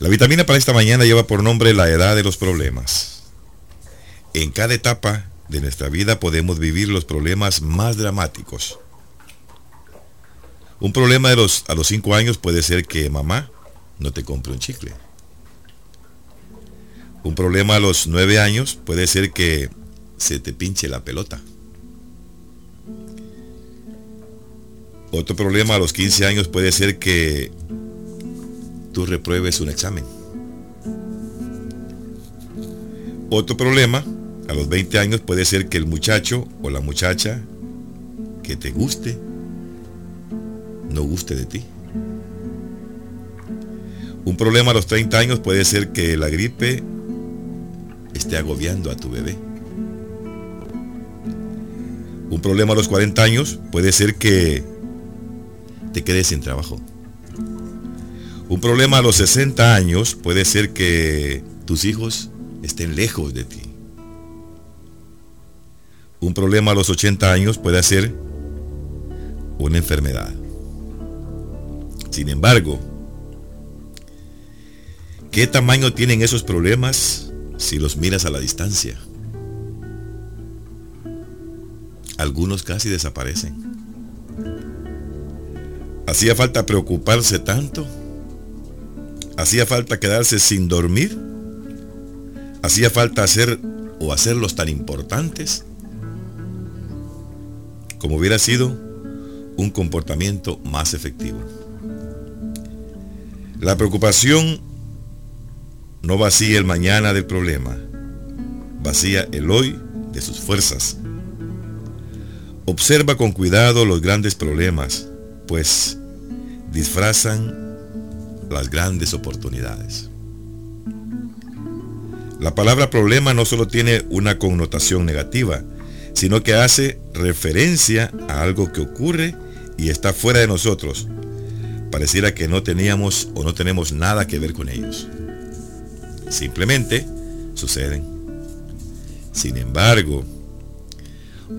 La vitamina para esta mañana lleva por nombre la edad de los problemas. En cada etapa de nuestra vida podemos vivir los problemas más dramáticos. Un problema los, a los 5 años puede ser que mamá no te compre un chicle. Un problema a los 9 años puede ser que se te pinche la pelota. Otro problema a los 15 años puede ser que tú repruebes un examen. Otro problema a los 20 años puede ser que el muchacho o la muchacha que te guste no guste de ti. Un problema a los 30 años puede ser que la gripe esté agobiando a tu bebé. Un problema a los 40 años puede ser que te quedes sin trabajo. Un problema a los 60 años puede ser que tus hijos estén lejos de ti. Un problema a los 80 años puede ser una enfermedad. Sin embargo, ¿qué tamaño tienen esos problemas si los miras a la distancia? Algunos casi desaparecen. ¿Hacía falta preocuparse tanto? ¿Hacía falta quedarse sin dormir? ¿Hacía falta hacer o hacerlos tan importantes? como hubiera sido un comportamiento más efectivo. La preocupación no vacía el mañana del problema, vacía el hoy de sus fuerzas. Observa con cuidado los grandes problemas, pues disfrazan las grandes oportunidades. La palabra problema no solo tiene una connotación negativa, sino que hace referencia a algo que ocurre y está fuera de nosotros. Pareciera que no teníamos o no tenemos nada que ver con ellos. Simplemente suceden. Sin embargo,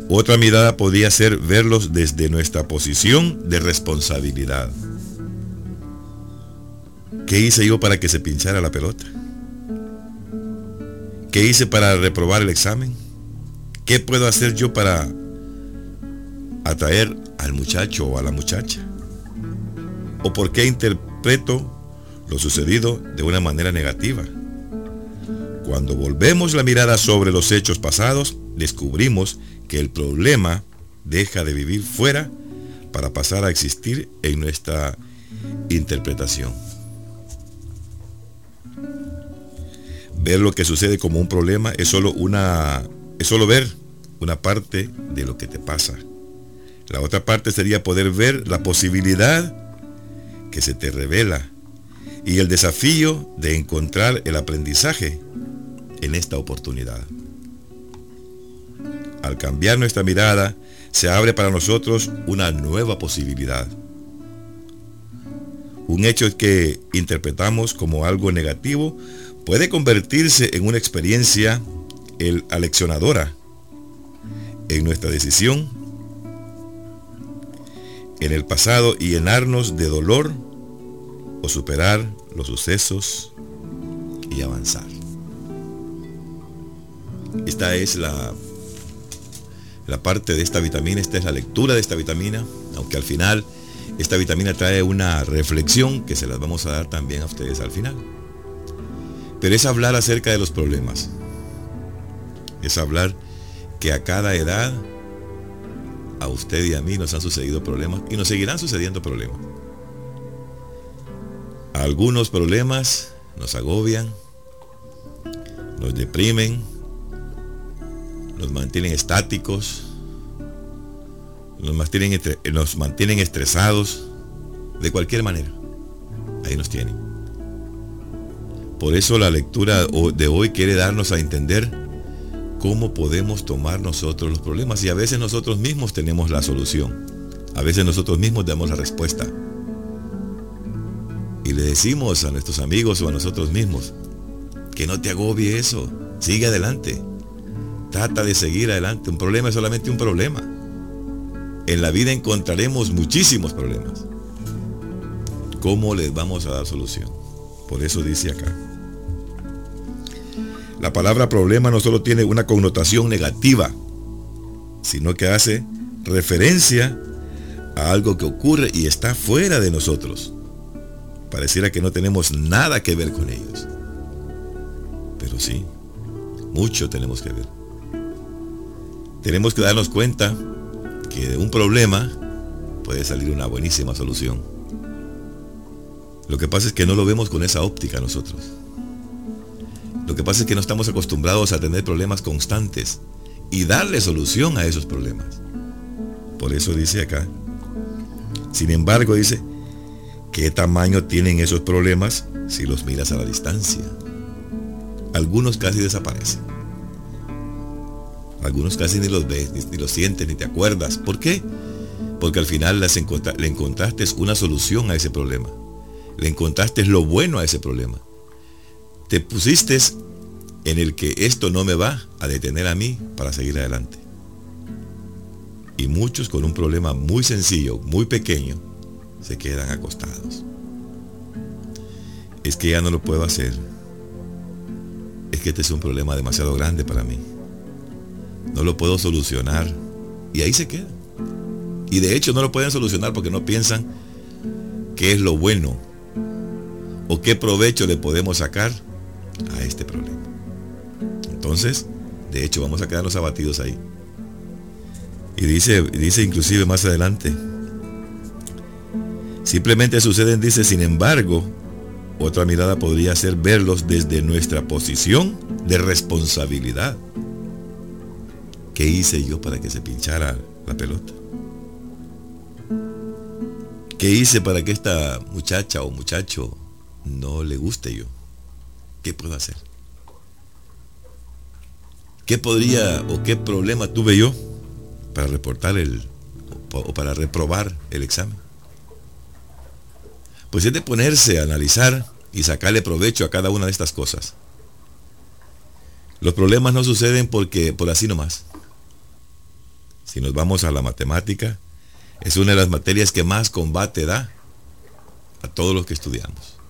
otra mirada podría ser verlos desde nuestra posición de responsabilidad. ¿Qué hice yo para que se pinchara la pelota? ¿Qué hice para reprobar el examen? ¿Qué puedo hacer yo para atraer al muchacho o a la muchacha? ¿O por qué interpreto lo sucedido de una manera negativa? Cuando volvemos la mirada sobre los hechos pasados, descubrimos que el problema deja de vivir fuera para pasar a existir en nuestra interpretación. Ver lo que sucede como un problema es solo una es solo ver una parte de lo que te pasa. La otra parte sería poder ver la posibilidad que se te revela y el desafío de encontrar el aprendizaje en esta oportunidad. Al cambiar nuestra mirada, se abre para nosotros una nueva posibilidad. Un hecho que interpretamos como algo negativo puede convertirse en una experiencia aleccionadora en nuestra decisión, en el pasado y llenarnos de dolor o superar los sucesos y avanzar. Esta es la, la parte de esta vitamina, esta es la lectura de esta vitamina, aunque al final esta vitamina trae una reflexión que se las vamos a dar también a ustedes al final. Pero es hablar acerca de los problemas. Es hablar que a cada edad, a usted y a mí nos han sucedido problemas y nos seguirán sucediendo problemas. Algunos problemas nos agobian, nos deprimen, nos mantienen estáticos, nos mantienen, estresados, de cualquier manera. Ahí nos tienen. Por eso la lectura de hoy quiere darnos a entender cómo podemos tomar nosotros los problemas. Y a veces nosotros mismos tenemos la solución. A veces nosotros mismos damos la respuesta. Y le decimos a nuestros amigos o a nosotros mismos, que no te agobie eso. Sigue adelante. Trata de seguir adelante. Un problema es solamente un problema. En la vida encontraremos muchísimos problemas. ¿Cómo les vamos a dar solución? Por eso dice acá. La palabra problema no solo tiene una connotación negativa, sino que hace referencia a algo que ocurre y está fuera de nosotros. Pareciera que no tenemos nada que ver con ellos. Pero sí, mucho tenemos que ver. Tenemos que darnos cuenta que de un problema puede salir una buenísima solución. Lo que pasa es que no lo vemos con esa óptica nosotros. Lo que pasa es que no estamos acostumbrados a tener problemas constantes y darle solución a esos problemas. Por eso dice acá. Sin embargo, dice, ¿qué tamaño tienen esos problemas si los miras a la distancia? Algunos casi desaparecen. Algunos casi ni los ves, ni, los sientes, ni te acuerdas. ¿Por qué? Porque al final le encontraste una solución a ese problema. Le encontraste lo bueno a ese problema. Te pusiste en el que esto no me va a detener a mí para seguir adelante. Y muchos con un problema muy sencillo, muy pequeño, se quedan acostados. Es que ya no lo puedo hacer. Es que este es un problema demasiado grande para mí. No lo puedo solucionar. Y ahí se queda. Y de hecho no lo pueden solucionar porque no piensan qué es lo bueno o qué provecho le podemos sacar a este problema. Entonces, de hecho, vamos a quedarnos abatidos ahí. Y dice, dice inclusive más adelante, simplemente suceden, dice, sin embargo, otra mirada podría ser verlos desde nuestra posición de responsabilidad. ¿Qué hice yo para que se pinchara la pelota? ¿Qué hice para que esta muchacha o muchacho no le guste yo? ¿Qué puedo hacer? ¿Qué podría o qué problema tuve yo para reportar el o para reprobar el examen? Pues es de ponerse a analizar y sacarle provecho a cada una de estas cosas. Los problemas no suceden porque por así nomás. Si nos vamos a la matemática, es una de las materias que más combate da a todos los que estudiamos.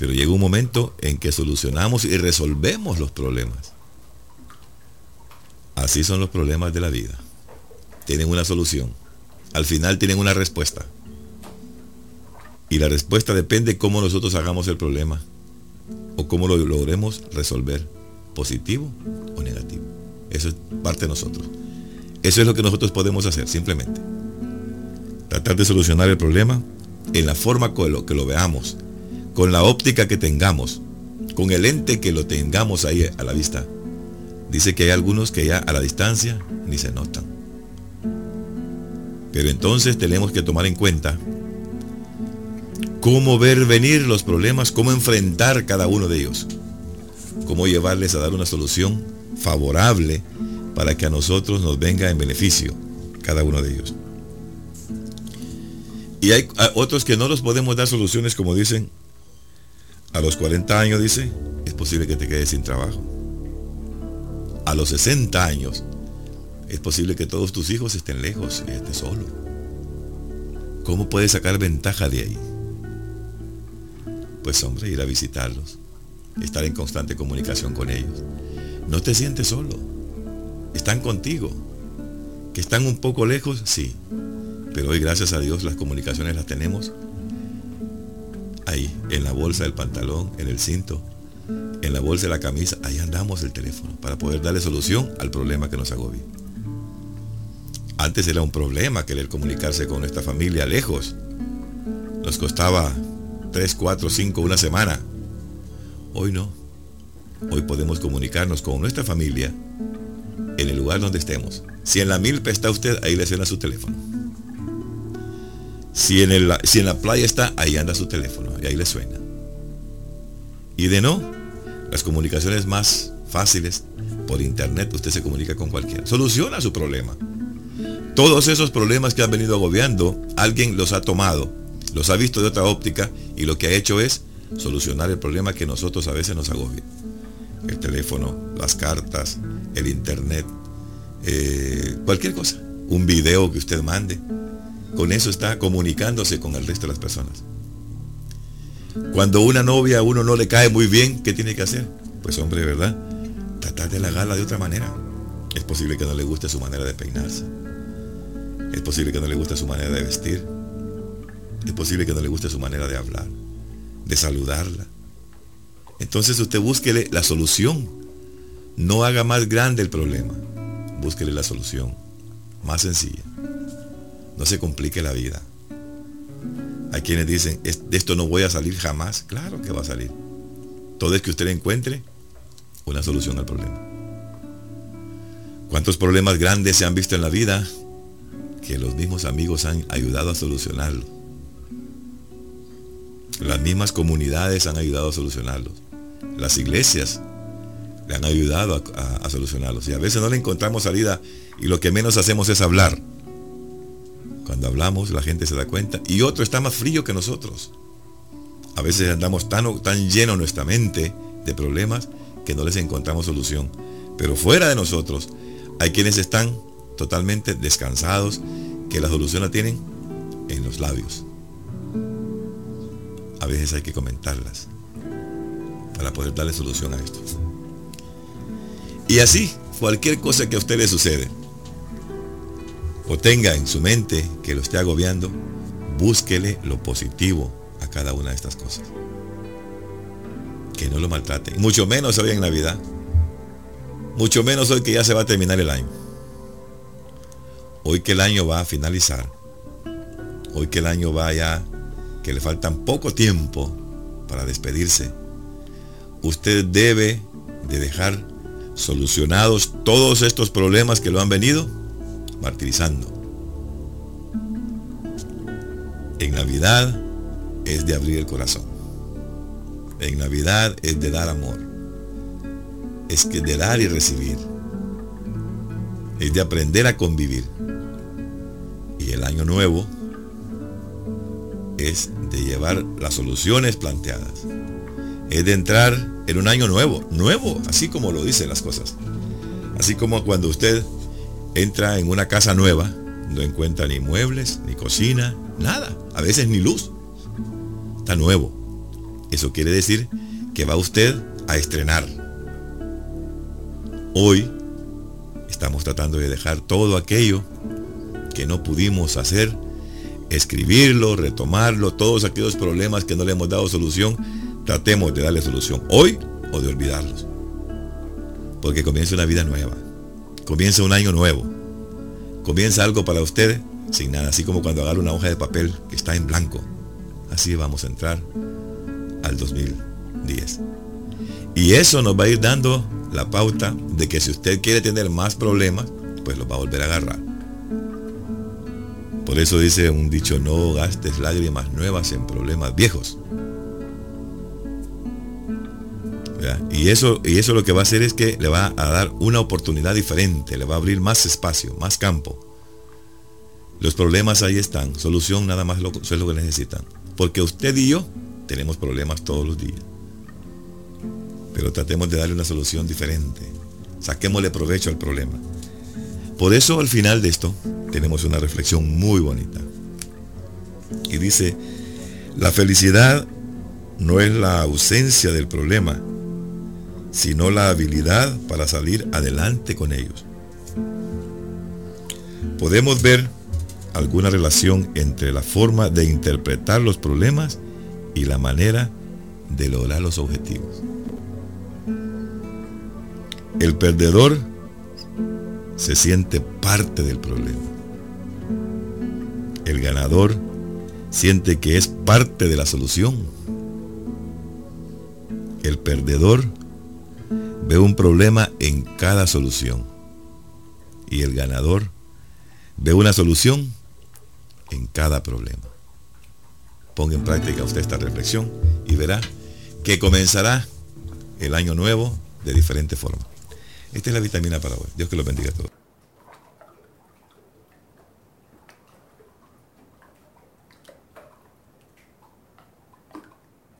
Pero llega un momento en que solucionamos y resolvemos los problemas. Así son los problemas de la vida. Tienen una solución. Al final tienen una respuesta. Y la respuesta depende cómo nosotros hagamos el problema o cómo lo logremos resolver, positivo o negativo. Eso es parte de nosotros. Eso es lo que nosotros podemos hacer, simplemente. Tratar de solucionar el problema en la forma con lo que lo veamos, con la óptica que tengamos, con el ente que lo tengamos ahí a la vista. Dice que hay algunos que ya a la distancia ni se notan. Pero entonces tenemos que tomar en cuenta cómo ver venir los problemas, cómo enfrentar cada uno de ellos, cómo llevarles a dar una solución favorable para que a nosotros nos venga en beneficio cada uno de ellos. Y hay otros que no los podemos dar soluciones como dicen a los 40 años, dice, es posible que te quedes sin trabajo. A los 60 años, es posible que todos tus hijos estén lejos y estés solo. ¿Cómo puedes sacar ventaja de ahí? Pues hombre, ir a visitarlos, estar en constante comunicación con ellos. No te sientes solo. Están contigo. Que están un poco lejos, sí. Pero hoy gracias a Dios las comunicaciones las tenemos ahí, en la bolsa del pantalón, en el cinto, en la bolsa de la camisa, ahí andamos el teléfono para poder darle solución al problema que nos agobia. Antes era un problema querer comunicarse con nuestra familia lejos. Nos costaba 3, 4, 5, una semana. Hoy no. Hoy podemos comunicarnos con nuestra familia en el lugar donde estemos. Si en la milpa está usted, ahí le suena su teléfono. Si en, el, si en la playa está, ahí anda su teléfono y ahí le suena. Y de no, las comunicaciones más fáciles por internet, usted se comunica con cualquiera. Soluciona su problema. Todos esos problemas que han venido agobiando, alguien los ha tomado, los ha visto de otra óptica y lo que ha hecho es solucionar el problema que nosotros a veces nos agobia. El teléfono, las cartas, el internet, eh, cualquier cosa. Un video que usted mande. Con eso está comunicándose con el resto de las personas. Cuando una novia a uno no le cae muy bien, ¿qué tiene que hacer? Pues hombre, ¿verdad? Tratar de halagarla de otra manera. Es posible que no le guste su manera de peinarse. Es posible que no le guste su manera de vestir. Es posible que no le guste su manera de hablar, de saludarla. Entonces usted búsquele la solución. No haga más grande el problema. Búsquele la solución. Más sencilla. No se complique la vida. Hay quienes dicen, de esto no voy a salir jamás. Claro que va a salir. Todo es que usted encuentre una solución al problema. ¿Cuántos problemas grandes se han visto en la vida que los mismos amigos han ayudado a solucionarlos? Las mismas comunidades han ayudado a solucionarlos. Las iglesias le han ayudado a, a, solucionarlos. Y a veces no le encontramos salida y lo que menos hacemos es hablar. Cuando hablamos la gente se da cuenta y otro está más frío que nosotros. A veces andamos tan, tan lleno nuestra mente de problemas que no les encontramos solución. Pero fuera de nosotros hay quienes están totalmente descansados que la solución la tienen en los labios. A veces hay que comentarlas para poder darle solución a esto. Y así, cualquier cosa que a usted le sucede, o tenga en su mente que lo esté agobiando, búsquele lo positivo a cada una de estas cosas. Que no lo maltrate. Mucho menos hoy en Navidad. Mucho menos hoy que ya se va a terminar el año. Hoy que el año va a finalizar. Hoy que el año va ya, que le faltan poco tiempo para despedirse. Usted debe de dejar solucionados todos estos problemas que lo han venido martirizando. En Navidad es de abrir el corazón. En Navidad es de dar amor. Es que de dar y recibir. Es de aprender a convivir. Y el año nuevo es de llevar las soluciones planteadas. Es de entrar en un año nuevo, nuevo, así como lo dicen las cosas. Así como cuando usted entra en una casa nueva, no encuentra ni muebles, ni cocina, nada, a veces ni luz. Está nuevo. Eso quiere decir que va usted a estrenar. Hoy estamos tratando de dejar todo aquello que no pudimos hacer, escribirlo, retomarlo, todos aquellos problemas que no le hemos dado solución, tratemos de darle solución hoy o de olvidarlos. Porque comienza una vida nueva. Comienza un año nuevo. Comienza algo para usted sin nada, así como cuando agarra una hoja de papel que está en blanco. Así vamos a entrar al 2010. Y eso nos va a ir dando la pauta de que si usted quiere tener más problemas, pues los va a volver a agarrar. Por eso dice un dicho, no gastes lágrimas nuevas en problemas viejos. Y eso, y eso lo que va a hacer es que le va a dar una oportunidad diferente, le va a abrir más espacio, más campo. Los problemas ahí están, solución nada más lo, es lo que necesitan. Porque usted y yo tenemos problemas todos los días. Pero tratemos de darle una solución diferente. Saquémosle provecho al problema. Por eso al final de esto tenemos una reflexión muy bonita. Y dice, la felicidad no es la ausencia del problema, sino la habilidad para salir adelante con ellos. Podemos ver alguna relación entre la forma de interpretar los problemas y la manera de lograr los objetivos. El perdedor se siente parte del problema. El ganador siente que es parte de la solución. El perdedor ve un problema en cada solución. Y el ganador ve una solución en cada problema. Ponga en práctica usted esta reflexión y verá que comenzará el año nuevo de diferente forma. Esta es la vitamina para hoy. Dios que lo bendiga a todos.